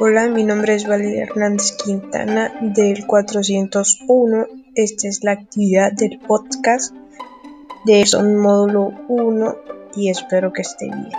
Hola, mi nombre es Valeria Hernández Quintana del 401. Esta es la actividad del podcast de Son Módulo 1 y espero que esté bien.